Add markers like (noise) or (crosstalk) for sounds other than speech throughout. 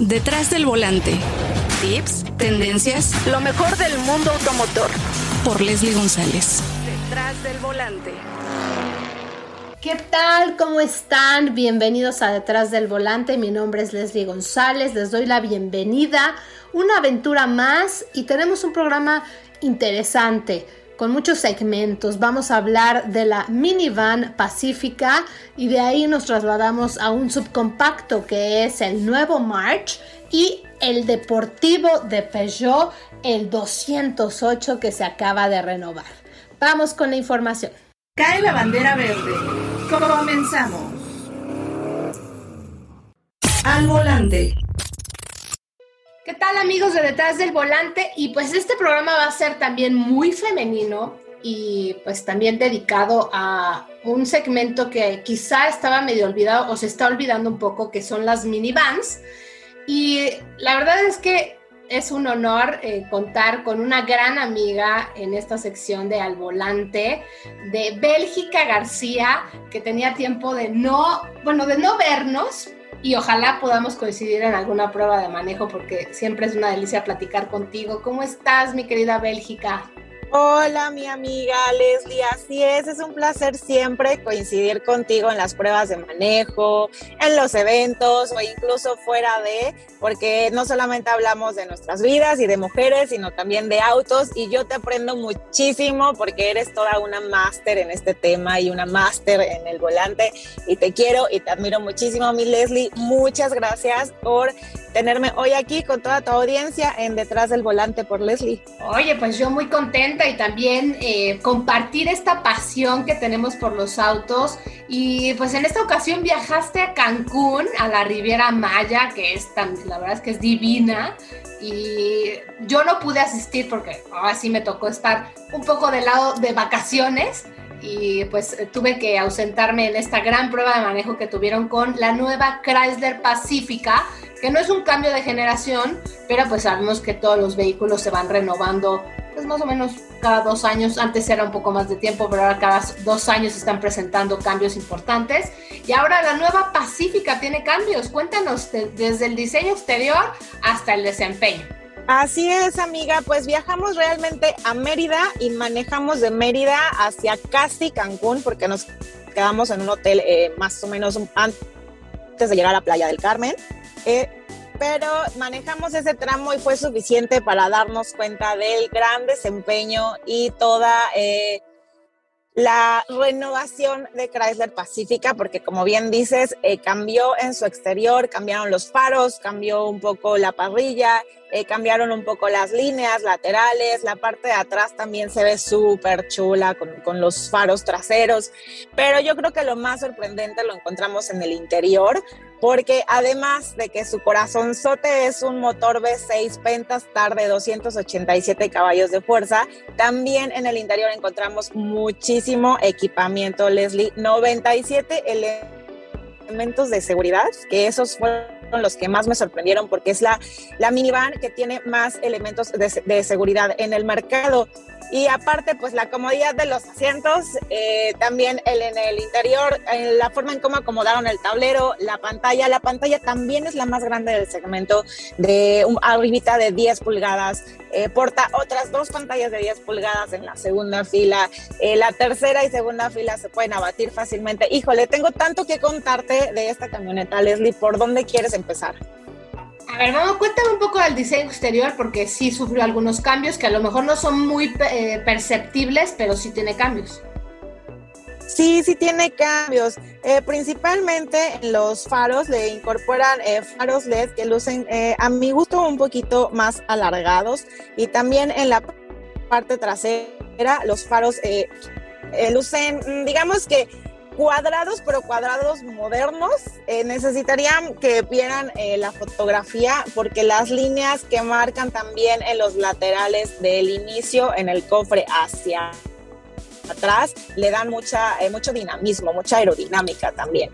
Detrás del volante. Tips, tendencias, lo mejor del mundo automotor. Por Leslie González. Detrás del volante. ¿Qué tal? ¿Cómo están? Bienvenidos a Detrás del Volante. Mi nombre es Leslie González. Les doy la bienvenida. Una aventura más y tenemos un programa interesante con muchos segmentos. Vamos a hablar de la minivan pacífica y de ahí nos trasladamos a un subcompacto que es el nuevo March y el deportivo de Peugeot, el 208 que se acaba de renovar. Vamos con la información. Cae la bandera verde. Comenzamos. Al volante. ¿Qué tal amigos de Detrás del Volante? Y pues este programa va a ser también muy femenino y pues también dedicado a un segmento que quizá estaba medio olvidado o se está olvidando un poco, que son las minivans. Y la verdad es que es un honor eh, contar con una gran amiga en esta sección de Al Volante, de Bélgica García, que tenía tiempo de no, bueno, de no vernos, y ojalá podamos coincidir en alguna prueba de manejo porque siempre es una delicia platicar contigo. ¿Cómo estás, mi querida Bélgica? Hola, mi amiga Leslie, así es, es un placer siempre coincidir contigo en las pruebas de manejo, en los eventos o incluso fuera de, porque no solamente hablamos de nuestras vidas y de mujeres, sino también de autos y yo te aprendo muchísimo porque eres toda una máster en este tema y una máster en el volante y te quiero y te admiro muchísimo, mi Leslie. Muchas gracias por tenerme hoy aquí con toda tu audiencia en Detrás del Volante por Leslie. Oye, pues yo muy contenta y también eh, compartir esta pasión que tenemos por los autos. Y pues en esta ocasión viajaste a Cancún, a la Riviera Maya, que es tan, la verdad es que es divina. Y yo no pude asistir porque así me tocó estar un poco de lado de vacaciones y pues tuve que ausentarme en esta gran prueba de manejo que tuvieron con la nueva Chrysler Pacifica, que no es un cambio de generación, pero pues sabemos que todos los vehículos se van renovando pues más o menos cada dos años, antes era un poco más de tiempo, pero ahora cada dos años están presentando cambios importantes. Y ahora la nueva Pacífica tiene cambios. Cuéntanos desde el diseño exterior hasta el desempeño. Así es, amiga, pues viajamos realmente a Mérida y manejamos de Mérida hacia casi Cancún porque nos quedamos en un hotel eh, más o menos antes de llegar a la playa del Carmen. Eh, pero manejamos ese tramo y fue suficiente para darnos cuenta del gran desempeño y toda eh, la renovación de Chrysler Pacifica, porque como bien dices, eh, cambió en su exterior, cambiaron los faros, cambió un poco la parrilla, eh, cambiaron un poco las líneas laterales, la parte de atrás también se ve súper chula con, con, los faros traseros, pero yo creo que lo más sorprendente lo encontramos en el interior, porque además de que su corazonzote es un motor V6 Pentastar de 287 caballos de fuerza, también en el interior encontramos muchísimo equipamiento, Leslie, 97 elementos de seguridad, que esos fueron los que más me sorprendieron porque es la, la minivan que tiene más elementos de, de seguridad en el mercado. Y aparte, pues la comodidad de los asientos, eh, también el, en el interior, la forma en cómo acomodaron el tablero, la pantalla. La pantalla también es la más grande del segmento, de un, arribita de 10 pulgadas. Eh, porta otras dos pantallas de 10 pulgadas en la segunda fila. Eh, la tercera y segunda fila se pueden abatir fácilmente. Híjole, tengo tanto que contarte de esta camioneta, Leslie. ¿Por dónde quieres empezar? A ver, vamos, cuéntame un poco del diseño exterior porque sí sufrió algunos cambios que a lo mejor no son muy eh, perceptibles, pero sí tiene cambios. Sí, sí tiene cambios. Eh, principalmente en los faros le incorporan eh, faros LED que lucen a mi gusto un poquito más alargados y también en la parte trasera los faros lucen, digamos que cuadrados, pero cuadrados modernos. Eh, necesitarían que vieran eh, la fotografía porque las líneas que marcan también en los laterales del inicio en el cofre hacia atrás le dan mucha, eh, mucho dinamismo, mucha aerodinámica también.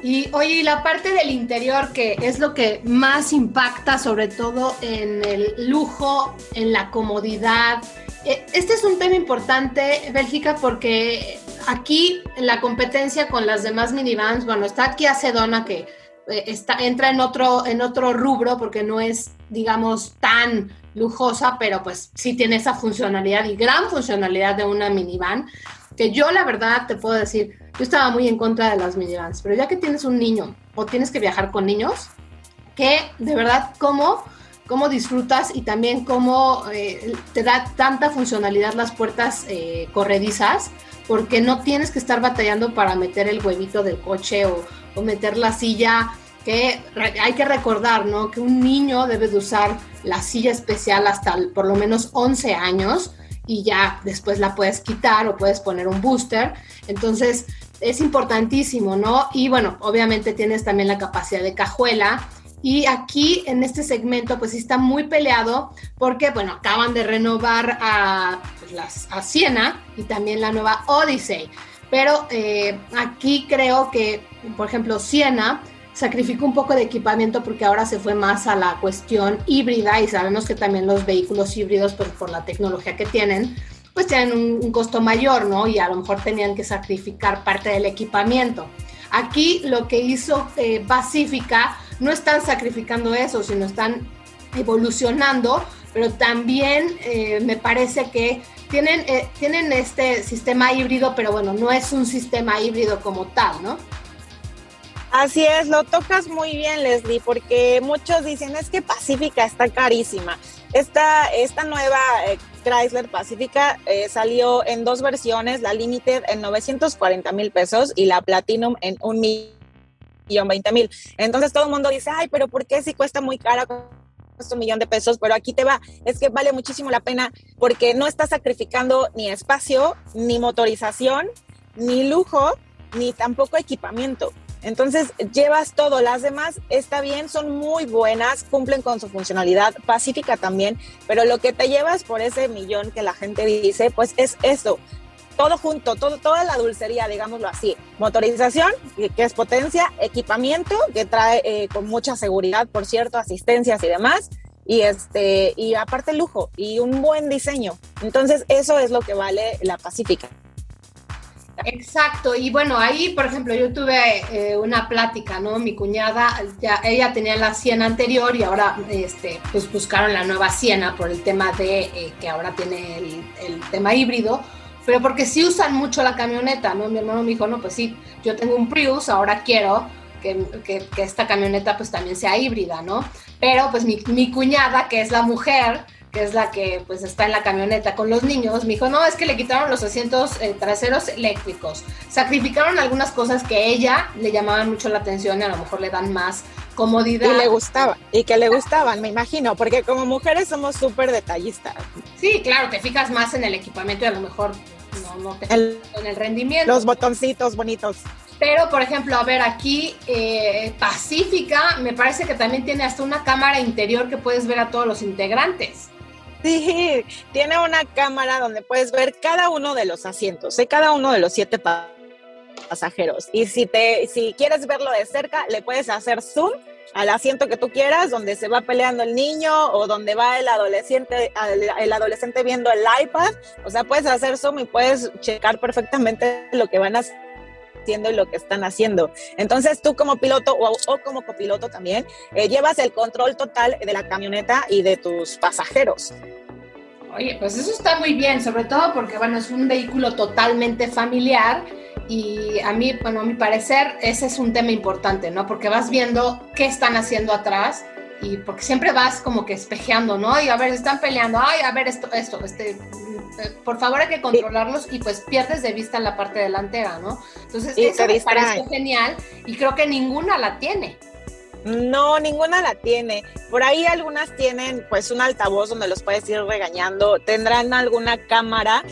Y oye, y la parte del interior, que es lo que más impacta, sobre todo en el lujo, en la comodidad. Este es un tema importante, Bélgica, porque aquí la competencia con las demás minivans, bueno, está aquí a Sedona que eh, está, entra en otro, en otro rubro porque no es, digamos, tan lujosa, pero pues sí tiene esa funcionalidad y gran funcionalidad de una minivan, que yo la verdad te puedo decir, yo estaba muy en contra de las minivans, pero ya que tienes un niño o tienes que viajar con niños, que de verdad cómo, cómo disfrutas y también cómo eh, te da tanta funcionalidad las puertas eh, corredizas, porque no tienes que estar batallando para meter el huevito del coche o, o meter la silla que hay que recordar, ¿no? Que un niño debe de usar la silla especial hasta por lo menos 11 años y ya después la puedes quitar o puedes poner un booster. Entonces es importantísimo, ¿no? Y bueno, obviamente tienes también la capacidad de cajuela. Y aquí en este segmento pues está muy peleado porque bueno, acaban de renovar a, pues, las, a Siena y también la nueva Odyssey. Pero eh, aquí creo que, por ejemplo, Siena sacrificó un poco de equipamiento porque ahora se fue más a la cuestión híbrida y sabemos que también los vehículos híbridos, pues por la tecnología que tienen, pues tienen un, costo mayor, ¿no? Y a lo mejor tenían que sacrificar parte del equipamiento. Aquí lo que hizo eh, Pacífica no están sacrificando eso, sino están evolucionando, pero también eh, me parece que tienen, eh, tienen este sistema híbrido, pero bueno, no es un sistema híbrido como tal, ¿no? Así es, lo tocas muy bien, Leslie, porque muchos dicen es que Pacífica está carísima. Esta, esta nueva eh, Chrysler Pacífica eh, salió en dos versiones, la Limited en 940 mil pesos y la Platinum en un millón 20 mil. Entonces todo el mundo dice, ay, pero ¿por qué si cuesta muy cara? cuesta un millón de pesos, pero aquí te va, es que vale muchísimo la pena porque no estás sacrificando ni espacio, ni motorización, ni lujo, ni tampoco equipamiento. Entonces llevas todo, las demás está bien, son muy buenas, cumplen con su funcionalidad, pacífica también, pero lo que te llevas por ese millón que la gente dice, pues es eso, todo junto, todo, toda la dulcería, digámoslo así. Motorización, que es potencia, equipamiento, que trae eh, con mucha seguridad, por cierto, asistencias y demás, y este, y aparte lujo y un buen diseño. Entonces, eso es lo que vale la Pacífica. Exacto, y bueno, ahí, por ejemplo, yo tuve eh, una plática, ¿no? Mi cuñada, ya, ella tenía la Siena anterior y ahora, este, pues buscaron la nueva Siena por el tema de eh, que ahora tiene el, el, tema híbrido, pero porque sí usan mucho la camioneta, ¿no? Mi hermano me dijo, no, pues sí, yo tengo un Prius, ahora quiero que, que, que esta camioneta pues también sea híbrida, ¿no? Pero pues mi, mi cuñada, que es la mujer, que es la que pues está en la camioneta con los niños, me dijo, no, es que le quitaron los asientos eh, traseros eléctricos, sacrificaron algunas cosas que ella le llamaban mucho la atención y a lo mejor le dan más comodidad. Y le gustaba, y que le gustaban, me imagino, porque como mujeres somos súper detallistas. Sí, claro, te fijas más en el equipamiento y a lo mejor no, no te el, en el rendimiento. Los botoncitos bonitos. Pero, por ejemplo, a ver, aquí eh, Pacífica me parece que también tiene hasta una cámara interior que puedes ver a todos los integrantes. Sí, tiene una cámara donde puedes ver cada uno de los asientos, ¿eh? cada uno de los siete pasajeros. Y si, te, si quieres verlo de cerca, le puedes hacer zoom al asiento que tú quieras, donde se va peleando el niño o donde va el adolescente, el adolescente viendo el iPad. O sea, puedes hacer zoom y puedes checar perfectamente lo que van a hacer y lo que están haciendo. Entonces tú como piloto o, como copiloto también eh, llevas el control total de la camioneta y de tus pasajeros. Oye, pues eso está muy bien, sobre todo porque, bueno, es un vehículo totalmente familiar y a mí, bueno, a mi parecer, ese es un tema importante, ¿no? Porque vas viendo qué están haciendo atrás y porque siempre vas como que espejeando, ¿no? Y a ver, están peleando, ay, a ver esto, esto, este, por favor hay que controlarlos y pues pierdes de vista la parte delantera, ¿no? Entonces, y eso me parece genial y creo que ninguna la tiene. No, ninguna la tiene. Por ahí algunas tienen pues un altavoz donde los puedes ir regañando, tendrán alguna cámara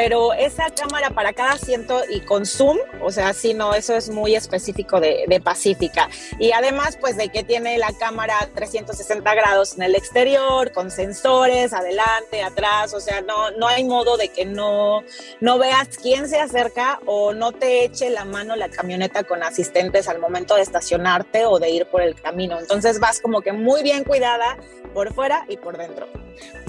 pero esa cámara para cada asiento y con zoom, o sea, sí, no, eso es muy específico de, de, Pacífica. Y además, pues de que tiene la cámara 360 grados en el exterior, con sensores, adelante, atrás, o sea, no, no hay modo de que no, no veas quién se acerca o no te eche la mano la camioneta con asistentes al momento de estacionarte o de ir por el camino. Entonces vas como que muy bien cuidada por fuera y por dentro.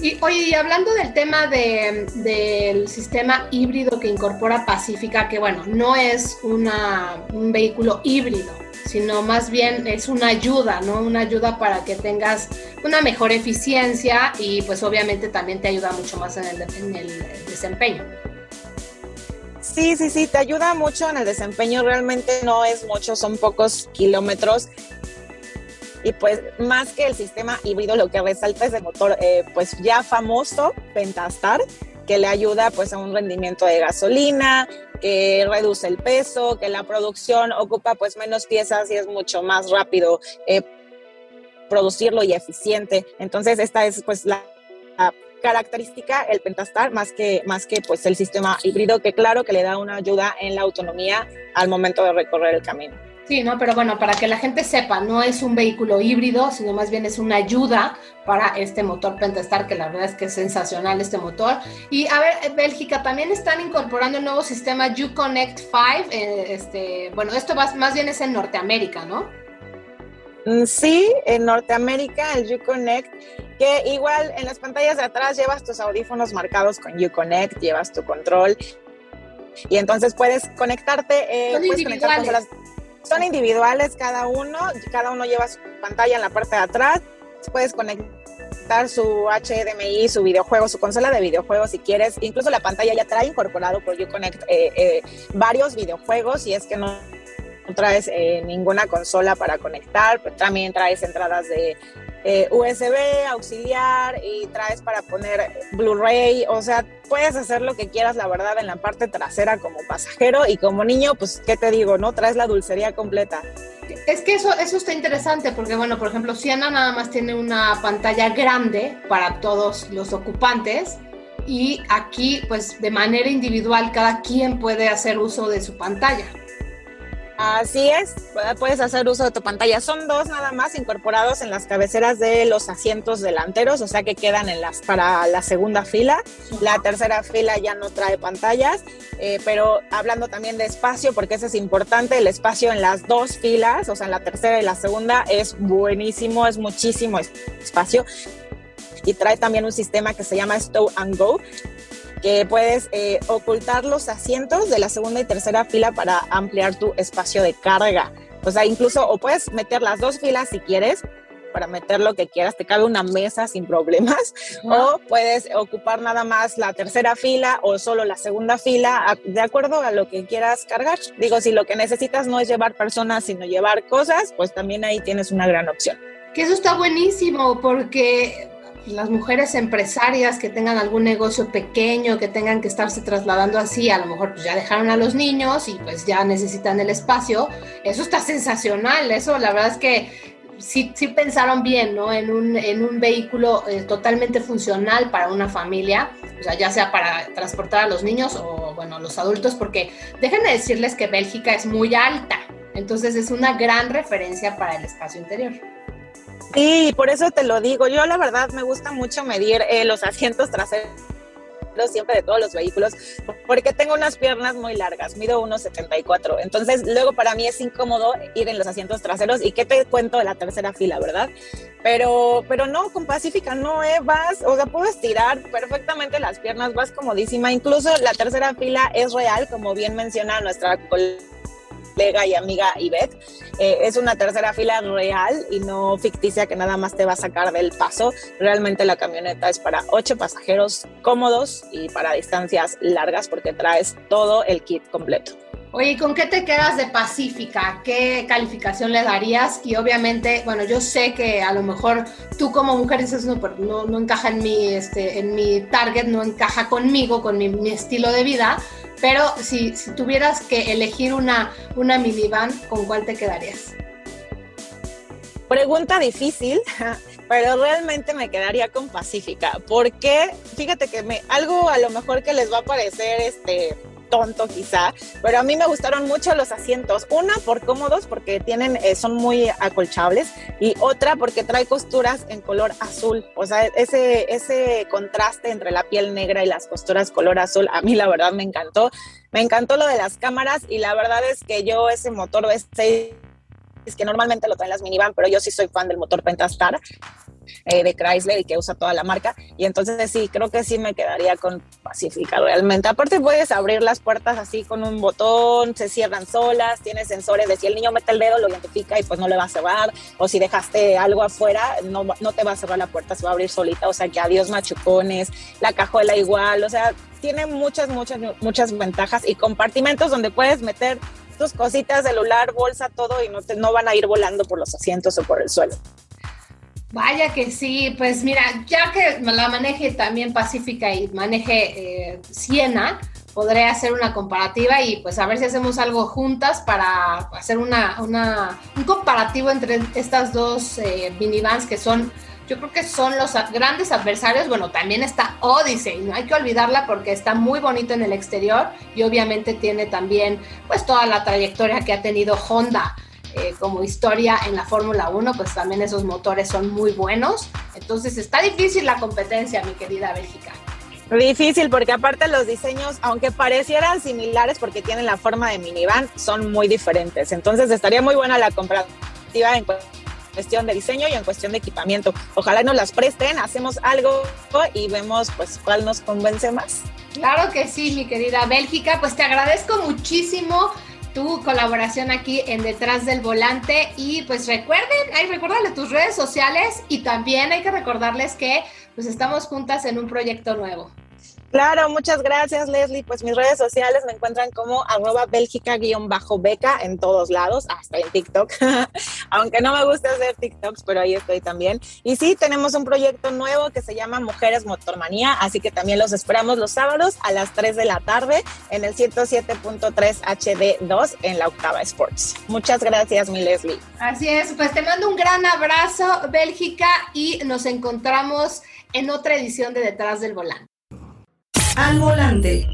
Y oye, hablando del tema de, del sistema híbrido que incorpora Pacífica, que bueno, no es un vehículo híbrido, sino más bien es una ayuda, ¿no? Una ayuda para que tengas una mejor eficiencia y pues obviamente también te ayuda mucho más en en el desempeño. Sí, sí, sí, te ayuda mucho en el desempeño, realmente no es mucho, son pocos kilómetros. Y pues más que el sistema híbrido, lo que resalta es el motor eh, pues ya famoso, Pentastar, que le ayuda pues a un rendimiento de gasolina, que reduce el peso, que la producción ocupa pues menos piezas y es mucho más rápido eh, producirlo y eficiente. Entonces esta es pues la, la característica el Pentastar más que, más que pues el sistema híbrido que claro que le da una ayuda en la autonomía al momento de recorrer el camino. Sí, no, pero bueno, para que la gente sepa, no es un vehículo híbrido, sino más bien es una ayuda para este motor Pentastar, que la verdad es que es sensacional este motor. Y a ver, Bélgica, también están incorporando el nuevo sistema Uconnect 5. Eh, este, bueno, esto va, más bien es en Norteamérica, ¿no? Mm, sí, en Norteamérica el Uconnect, que igual en las pantallas de atrás llevas tus audífonos marcados con Uconnect, llevas tu control y entonces puedes conectarte. Eh, son individuales cada uno, cada uno lleva su pantalla en la parte de atrás, puedes conectar su HDMI, su videojuego, su consola de videojuegos si quieres, incluso la pantalla ya trae incorporado por Uconnect eh, eh, varios videojuegos y es que no traes eh, ninguna consola para conectar, pero también traes entradas de eh, USB auxiliar y traes para poner Blu-ray, o sea, puedes hacer lo que quieras, la verdad, en la parte trasera como pasajero y como niño, pues, ¿qué te digo? No traes la dulcería completa. Es que eso, eso está interesante porque, bueno, por ejemplo, Siena nada más tiene una pantalla grande para todos los ocupantes y aquí, pues, de manera individual, cada quien puede hacer uso de su pantalla. Así es, puedes hacer uso de tu pantalla. Son dos nada más incorporados en las cabeceras de los asientos delanteros, o sea que quedan en las para la segunda fila. La tercera fila ya no trae pantallas, eh, pero hablando también de espacio, porque eso es importante, el espacio en las dos filas, o sea, en la tercera y la segunda, es buenísimo, es muchísimo espacio. Y trae también un sistema que se llama Stow and Go, que puedes eh, ocultar los asientos de la segunda y tercera fila para ampliar tu espacio de carga. O sea, incluso o puedes meter las dos filas si quieres para meter lo que quieras, te cabe una mesa sin problemas, o puedes ocupar nada más la tercera fila o solo la segunda fila, de acuerdo a lo que quieras cargar. Digo, si lo que necesitas no es llevar personas, sino llevar cosas, pues también ahí tienes una gran opción. Que eso está buenísimo porque las mujeres empresarias que tengan algún negocio pequeño, que tengan que estarse trasladando así, a lo mejor pues ya dejaron a los niños y pues ya necesitan el espacio, eso está sensacional, eso la verdad es que sí, sí pensaron bien, ¿no? En un, en un vehículo eh, totalmente funcional para una familia, o sea, ya sea para transportar a los niños o, bueno, los adultos, porque déjenme decirles que Bélgica es muy alta, entonces es una gran referencia para el espacio interior. Sí, por eso te lo digo. Yo la verdad me gusta mucho medir eh, los asientos traseros siempre de todos los vehículos porque tengo unas piernas muy largas, mido 1,74. Entonces, luego para mí es incómodo ir en los asientos traseros y qué te cuento de la tercera fila, ¿verdad? Pero, pero no, con Pacífica no, eh, vas, o sea, puedes tirar perfectamente las piernas, vas comodísima. Incluso la tercera fila es real, como bien menciona nuestra colega y amiga Ivette. Eh, es una tercera fila real y no ficticia que nada más te va a sacar del paso. Realmente la camioneta es para ocho pasajeros cómodos y para distancias largas porque traes todo el kit completo. Oye, ¿con qué te quedas de Pacífica? ¿Qué calificación le darías? Y obviamente, bueno, yo sé que a lo mejor tú como mujer dices, no, no, no encaja en mi, este, en mi target, no encaja conmigo, con mi estilo de vida, pero si, si, tuvieras que elegir una, una minivan, ¿con cuál te quedarías? Pregunta difícil, (laughs) pero realmente me quedaría con Pacífica, porque fíjate que me, algo a lo mejor que les va a parecer este tonto quizá, pero a mí me gustaron mucho los asientos. Una por cómodos porque tienen eh, son muy acolchables y otra porque trae costuras en color azul. O sea, ese ese contraste entre la piel negra y las costuras color azul a mí la verdad me encantó. Me encantó lo de las cámaras y la verdad es que yo ese motor V6 es que normalmente lo traen las minivan, pero yo sí soy fan del motor Pentastar. Eh, de Chrysler y que usa toda la marca. Y entonces sí, creo que sí me quedaría con Pacifica realmente. Aparte puedes abrir las puertas así con un botón, se cierran solas, tiene sensores de si el niño mete el dedo lo identifica y pues no le va a cerrar. O si dejaste algo afuera, no, no te va a cerrar la puerta, se va a abrir solita. O sea que adiós machucones, la cajuela igual, o sea, tiene muchas, muchas, muchas ventajas y compartimentos donde puedes meter tus cositas, celular, bolsa, todo y no, te, no van a ir volando por los asientos o por el suelo. Vaya que sí, pues mira, ya que la maneje también Pacífica y maneje eh, Siena, podré hacer una comparativa y pues a ver si hacemos algo juntas para hacer una, una un comparativo entre estas dos eh, minivans que son yo creo que son los grandes adversarios. Bueno, también está Odyssey, no hay que olvidarla porque está muy bonito en el exterior y obviamente tiene también pues toda la trayectoria que ha tenido Honda. Eh, como historia en la Fórmula 1, pues también esos motores son muy buenos. Entonces está difícil la competencia, mi querida Bélgica. Difícil porque aparte los diseños, aunque parecieran similares porque tienen la forma de minivan, son muy diferentes. Entonces estaría muy buena la comparativa en cuestión de diseño y en cuestión de equipamiento. Ojalá nos las presten, hacemos algo y vemos pues cuál nos convence más. Claro que sí, mi querida Bélgica, pues te agradezco muchísimo tu colaboración aquí en Detrás del Volante y pues recuerden, hay recordarle tus redes sociales y también hay que recordarles que pues estamos juntas en un proyecto nuevo. Claro, muchas gracias Leslie. Pues mis redes sociales me encuentran como arroba bélgica-beca en todos lados, hasta en TikTok, (laughs) aunque no me gusta hacer TikToks, pero ahí estoy también. Y sí, tenemos un proyecto nuevo que se llama Mujeres Motormanía, así que también los esperamos los sábados a las 3 de la tarde en el 107.3 HD2 en la Octava Sports. Muchas gracias, mi Leslie. Así es, pues te mando un gran abrazo, Bélgica, y nos encontramos en otra edición de Detrás del Volante al volante.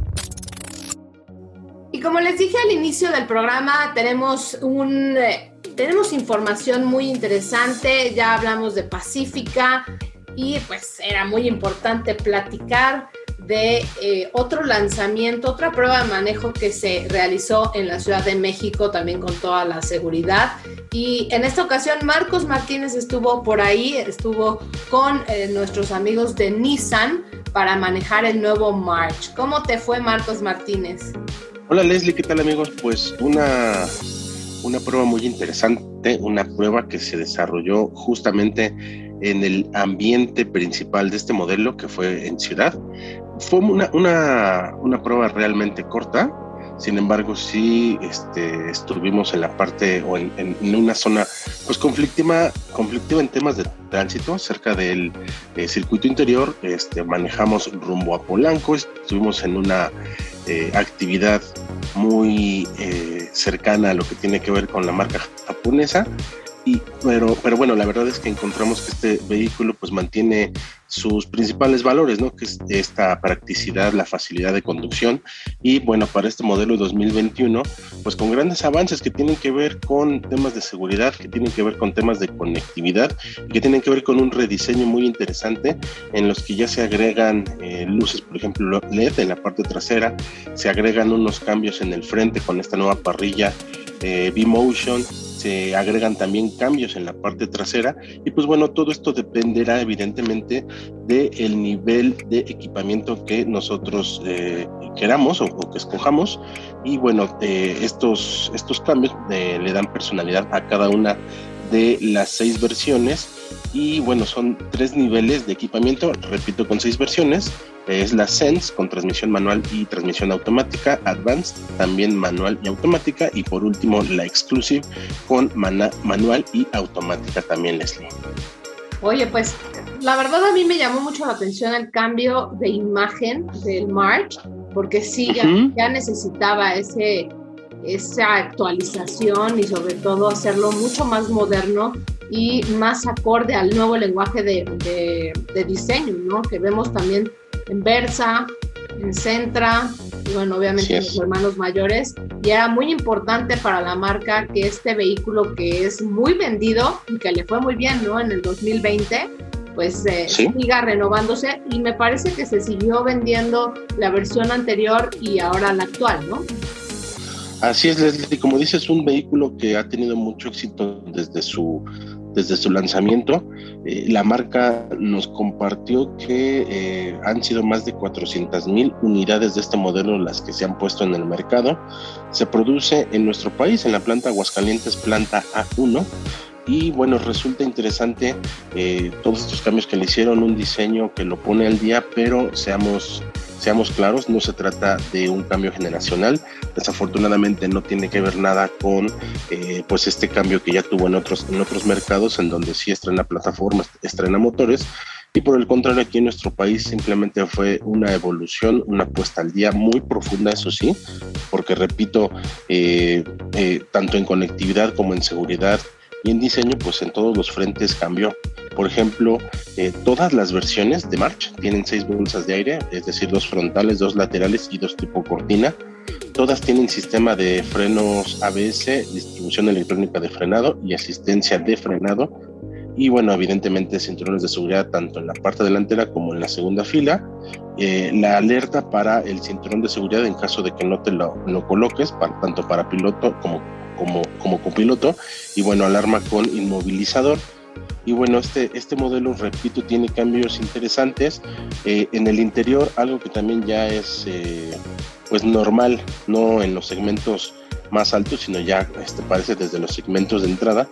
Y como les dije al inicio del programa, tenemos un eh, tenemos información muy interesante. Ya hablamos de Pacífica y pues era muy importante platicar de eh, otro lanzamiento, otra prueba de manejo que se realizó en la Ciudad de México, también con toda la seguridad. Y en esta ocasión Marcos Martínez estuvo por ahí, estuvo con eh, nuestros amigos de Nissan para manejar el nuevo March. ¿Cómo te fue Marcos Martínez? Hola Leslie, ¿qué tal amigos? Pues una, una prueba muy interesante, una prueba que se desarrolló justamente en el ambiente principal de este modelo que fue en ciudad. Fue una, una, una prueba realmente corta, sin embargo, sí este, estuvimos en la parte o en, una zona pues conflictiva, conflictiva en temas de tránsito cerca del eh, circuito interior. Este, manejamos rumbo a Polanco, estuvimos en una eh, actividad muy eh, cercana a lo que tiene que ver con la marca japonesa pero, pero bueno, la verdad es que encontramos que este vehículo pues mantiene sus principales valores, ¿no? Que es esta practicidad, la facilidad de conducción y bueno, para este modelo 2021, pues con grandes avances que tienen que ver con temas de seguridad, que tienen que ver con temas de conectividad y que tienen que ver con un rediseño muy interesante en los que ya se agregan eh, luces, por ejemplo, LED en la parte trasera, se agregan unos cambios en el frente con esta nueva parrilla eh, B-Motion, se agregan también cambios en la parte trasera. Y pues bueno, todo esto dependerá evidentemente del nivel de equipamiento que nosotros eh, queramos o, que escojamos. Y bueno, eh, estos, estos cambios eh, le dan personalidad a cada una de las seis versiones y bueno, son tres niveles de equipamiento, repito, con seis versiones. Es la Sense con transmisión manual y transmisión automática, Advanced también manual y automática y por último la Exclusive con manual y automática también, Leslie. Oye, pues la verdad a mí me llamó mucho la atención el cambio de imagen del March, porque sí, ya necesitaba ese esa actualización y sobre todo hacerlo mucho más moderno y más acorde al nuevo lenguaje de, de, diseño, ¿no? Que vemos también en Versa, en Centra, y bueno, obviamente en los hermanos mayores. Y era muy importante para la marca que este vehículo que es muy vendido y que le fue muy bien, ¿no? En el 2020, pues eh, siga renovándose y me parece que se siguió vendiendo la versión anterior y ahora la actual, ¿no? Así es, Leslie. Como dices, un vehículo que ha tenido mucho éxito desde su desde su lanzamiento. Eh, la marca nos compartió que eh, han sido más de 400 mil unidades de este modelo las que se han puesto en el mercado. Se produce en nuestro país, en la planta Aguascalientes, planta A1 y bueno, resulta interesante eh, todos estos cambios que le hicieron, un diseño que lo pone al día, pero seamos, seamos claros, no se trata de un cambio generacional, desafortunadamente no tiene que ver nada con eh, pues este cambio que ya tuvo en otros, en otros mercados, en donde sí estrena plataformas, estrena motores, y por el contrario aquí en nuestro país simplemente fue una evolución, una puesta al día muy profunda, eso sí, porque repito, eh, tanto en conectividad como en seguridad, y en diseño, pues en todos los frentes cambió. Por ejemplo, eh, todas las versiones de March tienen seis bolsas de aire, es decir, dos frontales, dos laterales y dos tipo cortina. Todas tienen sistema de frenos ABS, distribución electrónica de frenado y asistencia de frenado. Y bueno, evidentemente cinturones de seguridad tanto en la parte delantera como en la segunda fila. Eh, la alerta para el cinturón de seguridad en caso de que no te lo, lo coloques, tanto para piloto como como, como copiloto y bueno, alarma con inmovilizador. Y bueno, este, este modelo, repito, tiene cambios interesantes. Eh, en el interior, algo que también ya es eh, pues normal, no en los segmentos más altos, sino ya este, parece desde los segmentos de entrada,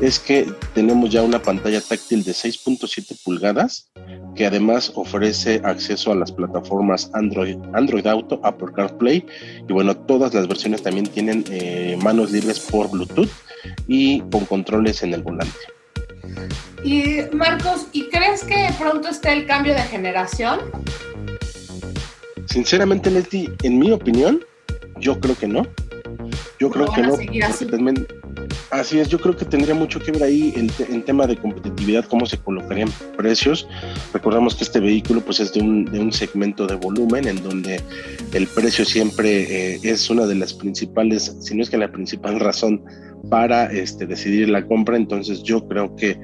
es que tenemos ya una pantalla táctil de 6.7 pulgadas que además ofrece acceso a las plataformas Android, Android Auto, Apple CarPlay y bueno, todas las versiones también tienen eh, manos libres por Bluetooth y con controles en el volante. Y Marcos, ¿y crees que pronto esté el cambio de generación? Sinceramente, Leti, en mi opinión, yo creo que no. Yo creo que no. Así es, yo creo que tendría mucho que ver ahí en, tema de competitividad, cómo se colocarían precios. Recordamos que este vehículo pues es de un, de un segmento de volumen en donde el precio siempre eh, es una de las principales, si no es que la principal (laughs) razón para este, decidir la compra. Entonces yo creo que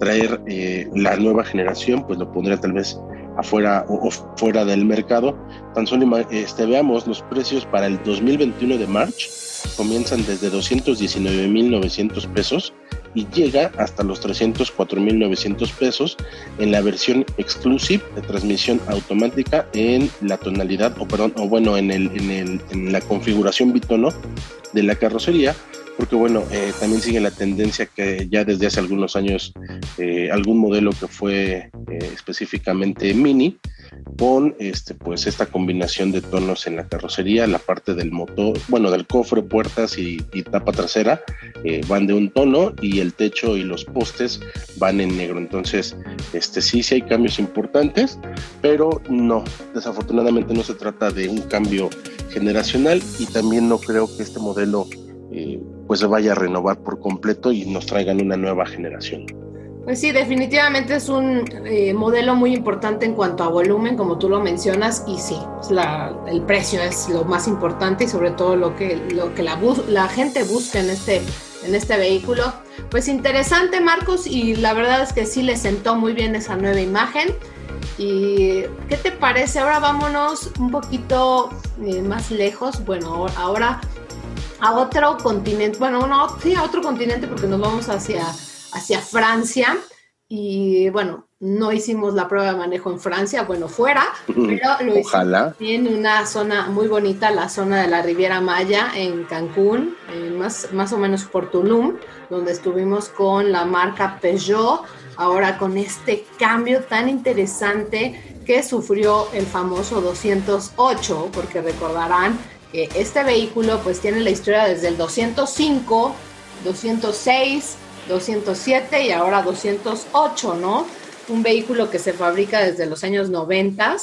traer eh, la nueva generación pues lo pondría tal vez afuera o, fuera del mercado. Tan solo este, veamos los precios para el 2021 de March comienzan desde 219.900 pesos y llega hasta los 304.900 pesos en la versión exclusive de transmisión automática en la tonalidad o perdón o bueno en el en, el, en la configuración bitono de la carrocería porque bueno, eh, también sigue la tendencia que ya desde hace algunos años eh, algún modelo que fue eh, específicamente mini con este pues esta combinación de tonos en la carrocería, la parte del motor, bueno, del cofre, puertas y, tapa trasera van de un tono y el techo y los postes van en negro. Entonces, este sí, sí hay cambios importantes, pero no, desafortunadamente no se trata de un cambio generacional y también no creo que este modelo pues se vaya a renovar por completo y nos traigan una nueva generación. Pues sí, definitivamente es un eh, modelo muy importante en cuanto a volumen, como tú lo mencionas, y sí, el precio es lo más importante y sobre todo lo que, lo que la, la gente busca en este, en este vehículo. Pues interesante, Marcos, y la verdad es que sí le sentó muy bien esa nueva imagen. ¿Y qué te parece? Ahora vámonos un poquito eh, más lejos. Bueno, ahora a otro continente, bueno, no, sí, a otro continente porque nos vamos hacia, hacia Francia y bueno, no hicimos la prueba de manejo en Francia, bueno, fuera, pero lo Ojalá. en una zona muy bonita, la zona de la Riviera Maya en Cancún, más, más o menos por Tulum, donde estuvimos con la marca Peugeot, ahora con este cambio tan interesante que sufrió el famoso 208, porque recordarán este vehículo pues tiene la historia desde el 205, 206, 207 y ahora 208, ¿no? Un vehículo que se fabrica desde los años 90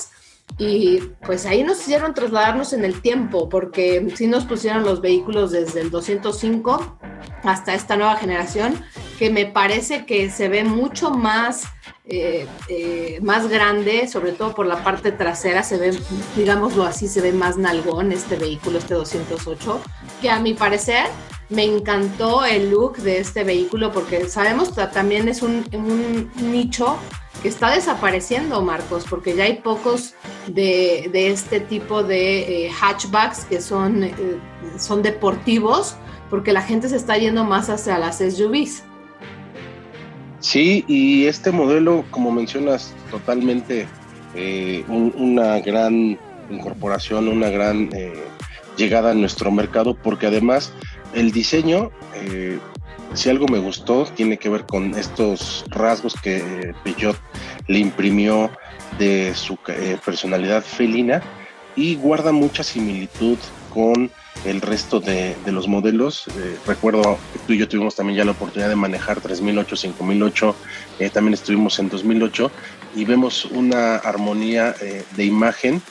y pues ahí nos hicieron trasladarnos en el tiempo porque sí nos pusieron los vehículos desde el 205 hasta esta nueva generación que me parece que se ve mucho más eh, eh, más grande, sobre todo por la parte trasera, se ve, digámoslo así, se ve más nalgón este vehículo, este 208, que a mi parecer me encantó el look de este vehículo porque sabemos que también es un, nicho que está desapareciendo, Marcos, porque ya hay pocos de, este tipo de eh, hatchbacks que son, son deportivos, porque la gente se está yendo más hacia las SUVs. Sí, y este modelo, como mencionas, totalmente eh, una gran incorporación, una gran eh, llegada a nuestro mercado, porque además el diseño, eh, si algo me gustó, tiene que ver con estos rasgos que Peugeot le imprimió de su personalidad felina y guarda mucha similitud con el resto de, los modelos. Eh, recuerdo que tú y yo tuvimos también ya la oportunidad de manejar 3008, 5008, eh, también estuvimos en 2008 y vemos una armonía eh, de imagen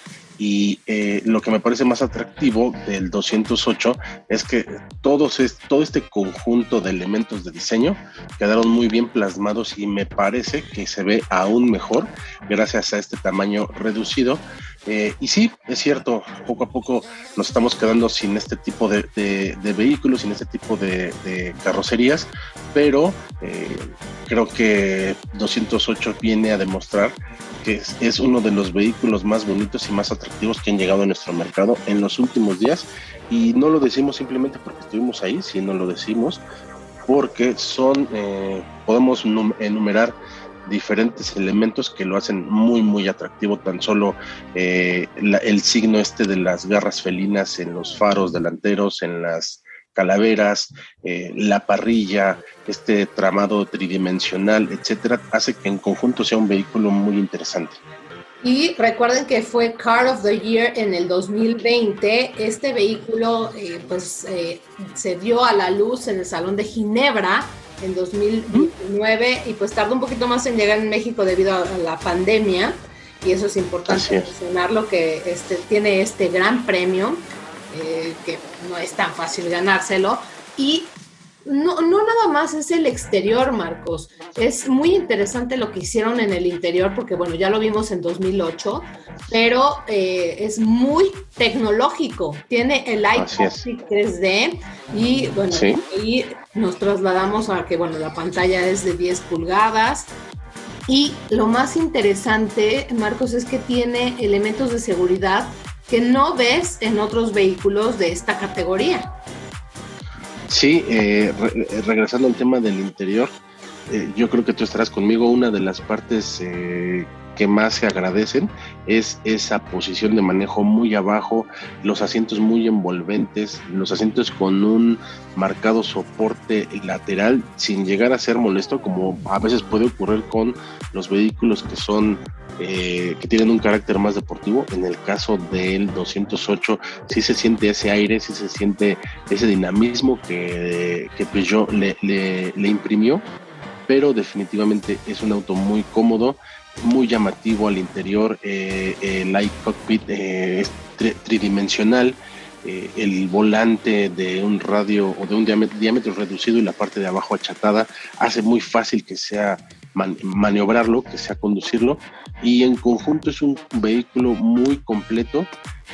y lo que me parece más atractivo del 208 es que todos es, todo este conjunto de elementos de diseño quedaron muy bien plasmados y me parece que se ve aún mejor gracias a este tamaño reducido eh, y sí, es cierto, poco a poco nos estamos quedando sin este tipo de, vehículos, sin este tipo de, carrocerías, pero eh, creo que 208 viene a demostrar que es, uno de los vehículos más bonitos y más atractivos que han llegado a nuestro mercado en los últimos días. Y no lo decimos simplemente porque estuvimos ahí, sino lo decimos porque son, eh, podemos enumerar diferentes elementos que lo hacen muy muy atractivo tan solo eh, el signo este de las garras felinas en los faros delanteros en las calaveras eh, la parrilla este tramado tridimensional etcétera hace que en conjunto sea un vehículo muy interesante y recuerden que fue Car of the Year en el 2020. Este vehículo eh, pues se dio a la luz en el Salón de Ginebra en 2019 y pues tardó un poquito más en llegar en México debido a la pandemia y eso es importante mencionarlo que este, tiene este gran premio eh, que no es tan fácil ganárselo y no, no nada más es el exterior, Marcos. Es muy interesante lo que hicieron en el interior, porque bueno, ya lo vimos en 2008, pero eh, es muy tecnológico. Tiene el iPad 3D y bueno, y nos trasladamos a que bueno, la pantalla es de 10 pulgadas. Y lo más interesante, Marcos, es que tiene elementos de seguridad que no ves en otros vehículos de esta categoría. Sí, eh, regresando al tema del interior, eh, yo creo que tú estarás conmigo. Una de las partes eh, que más se agradecen es esa posición de manejo muy abajo, los asientos muy envolventes, los asientos con un marcado soporte lateral sin llegar a ser molesto, como a veces puede ocurrir con los vehículos que son eh, que tienen un carácter más deportivo. En el caso del 208, sí se siente ese aire, sí se siente ese dinamismo que, que Peugeot le, le, imprimió, pero definitivamente es un auto muy cómodo, muy llamativo al interior. Eh, el iCockpit eh, es tridimensional. Eh, el volante de un radio o de un diámetro, reducido y la parte de abajo achatada hace muy fácil que sea maniobrarlo, que sea conducirlo y en conjunto es un vehículo muy completo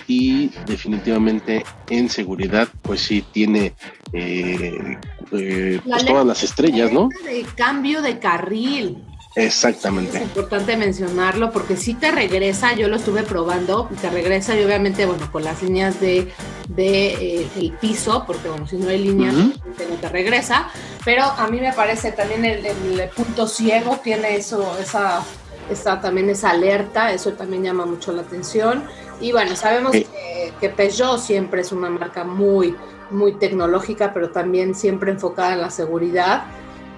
y definitivamente en seguridad pues sí tiene eh, eh, pues todas las estrellas, ¿no? De cambio de carril. Exactamente. Es importante mencionarlo porque si te regresa, yo lo estuve probando, te regresa y obviamente, bueno, con las líneas de, de eh, el piso, porque bueno, si no hay líneas, no te regresa, pero a mí me parece también el, el punto ciego tiene eso, esa, esa, también esa alerta, eso también llama mucho la atención. Y bueno, sabemos que, que Peugeot siempre es una marca muy, muy tecnológica, pero también siempre enfocada en la seguridad.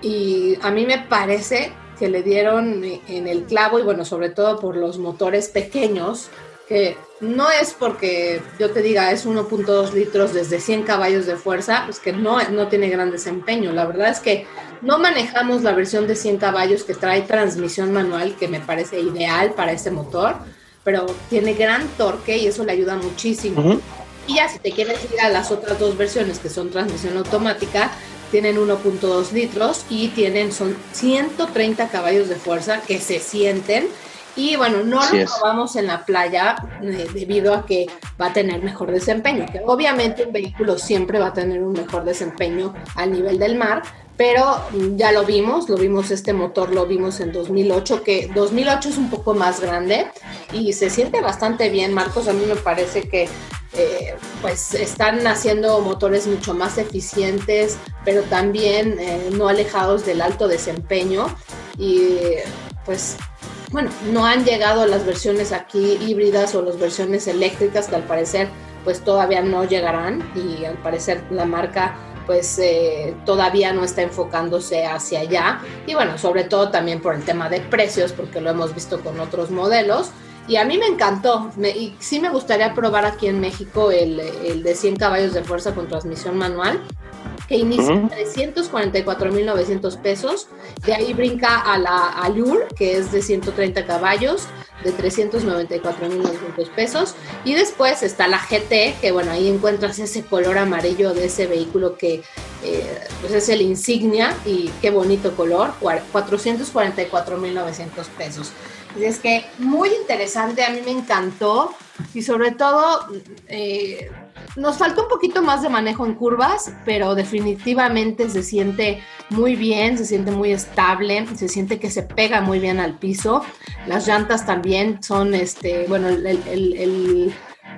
Y a mí me parece que le dieron en el clavo y bueno, sobre todo por los motores pequeños, que no es porque yo te diga es 1.2 litros desde 100 caballos de fuerza, pues que no, no tiene gran desempeño. La verdad es que no manejamos la versión de 100 caballos que trae transmisión manual, que me parece ideal para este motor, pero tiene gran torque y eso le ayuda muchísimo. Y ya si te quieres ir a las otras dos versiones que son transmisión automática, tienen 1.2 litros y tienen, son 130 caballos de fuerza que se sienten. Y bueno, no lo probamos en la playa eh, debido a que va a tener mejor desempeño, que obviamente un vehículo siempre va a tener un mejor desempeño al nivel del mar, pero ya lo vimos, lo vimos este motor, lo vimos en 2008, que 2008 es un poco más grande y se siente bastante bien, Marcos, a mí me parece que eh, pues están haciendo motores mucho más eficientes, pero también eh, no alejados del alto desempeño. Y pues bueno, no han llegado las versiones aquí híbridas o las versiones eléctricas que al parecer pues todavía no llegarán. Y al parecer la marca pues eh, todavía no está enfocándose hacia allá. Y bueno, sobre todo también por el tema de precios porque lo hemos visto con otros modelos y a mí me encantó y sí me gustaría probar aquí en México el, el de 100 caballos de fuerza con transmisión manual que inicia en 344.900 pesos. De ahí brinca a la Allure, que es de 130 caballos, de 394.900 pesos. Y después está la GT, que bueno, ahí encuentras ese color amarillo de ese vehículo que eh, pues es el insignia y qué bonito color, 444.900 pesos. Es que muy interesante, a mí me encantó y sobre todo... Eh, nos falta un poquito más de manejo en curvas, pero definitivamente se siente muy bien, se siente muy estable, se siente que se pega muy bien al piso. Las llantas también son, este, bueno,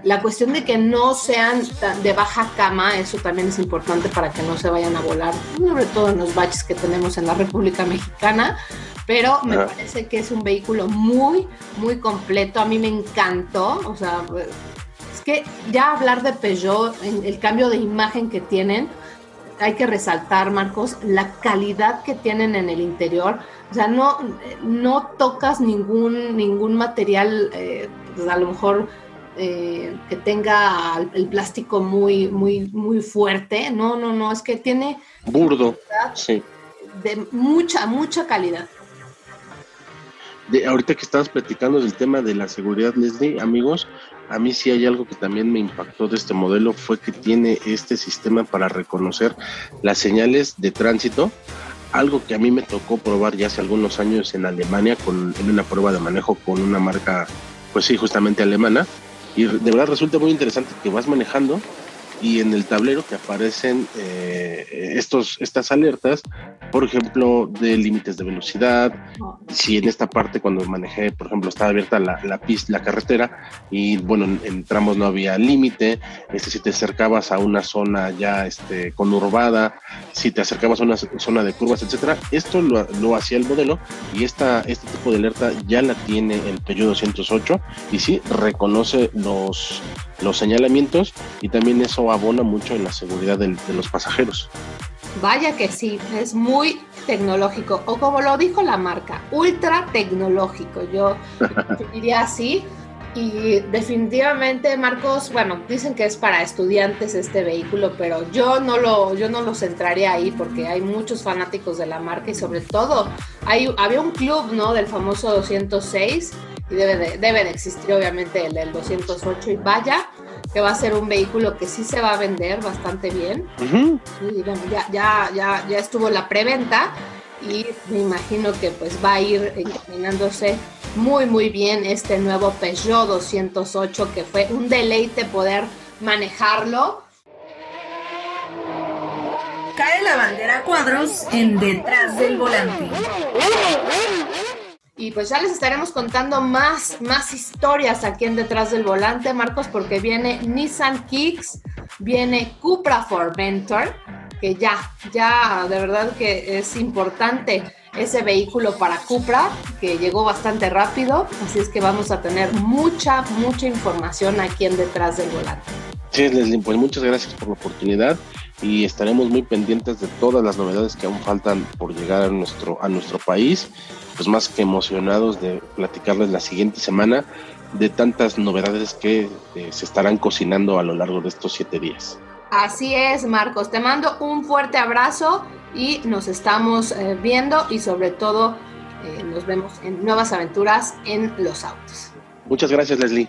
la cuestión de que no sean de baja cama, eso también es importante para que no se vayan a volar, sobre todo en los baches que tenemos en la República Mexicana. Pero me parece que es un vehículo muy, muy completo. A mí me encantó. O sea, que ya hablar de Peugeot, el cambio de imagen que tienen, hay que resaltar, Marcos, la calidad que tienen en el interior. O sea, no, no tocas ningún, ningún material, eh, pues, a lo mejor eh, que tenga el plástico muy, muy, muy fuerte. No, no, no, es que tiene... Burdo, sí. De mucha, mucha calidad. De, ahorita que estabas platicando del tema de la seguridad, Leslie, amigos, a mí sí hay algo que también me impactó de este modelo, fue que tiene este sistema para reconocer las señales de tránsito, algo que a mí me tocó probar ya hace algunos años en Alemania con, en una prueba de manejo con una marca, pues sí, justamente alemana, y de verdad resulta muy interesante que vas manejando y en el tablero que aparecen eh, estos, estas alertas, por ejemplo, de límites de velocidad, si en esta parte cuando manejé, por ejemplo, estaba abierta la, la pista, la carretera y bueno, en, tramos no había límite, este, si te acercabas a una zona ya este, conurbada, si te acercabas a una zona de curvas, etcétera, esto lo, lo hacía el modelo y esta, este tipo de alerta ya la tiene el Peugeot 208 y sí reconoce los los señalamientos y también eso abona mucho en la seguridad de, los pasajeros. Vaya que sí, es muy tecnológico, o como lo dijo la marca, ultra tecnológico, yo (laughs) diría así. Y definitivamente, Marcos, bueno, dicen que es para estudiantes este vehículo, pero yo no lo, yo no lo centraría ahí porque hay muchos fanáticos de la marca y sobre todo hay, había un club, ¿no? Del famoso 206 y debe de, debe de existir obviamente el del 208 y vaya que va a ser un vehículo que sí se va a vender bastante bien. y bueno, ya, ya, ya, ya estuvo la preventa y me imagino que pues va a ir encaminándose muy muy bien este nuevo Peugeot 208 que fue un deleite poder manejarlo. Cae la bandera cuadros en detrás del volante. Y pues ya les estaremos contando más, más historias aquí en Detrás del Volante, Marcos, porque viene Nissan Kicks, viene Cupra Formentor, que ya, ya de verdad que es importante ese vehículo para Cupra, que llegó bastante rápido, así es que vamos a tener mucha, mucha información aquí en Detrás del Volante. Sí, Leslie, pues muchas gracias por la oportunidad y estaremos muy pendientes de todas las novedades que aún faltan por llegar a nuestro, a nuestro país pues más que emocionados de platicarles la siguiente semana de tantas novedades que eh, se estarán cocinando a lo largo de estos siete días. Así es, Marcos. Te mando un fuerte abrazo y nos estamos eh, viendo y sobre todo eh, nos vemos en nuevas aventuras en los autos. Muchas gracias, Leslie.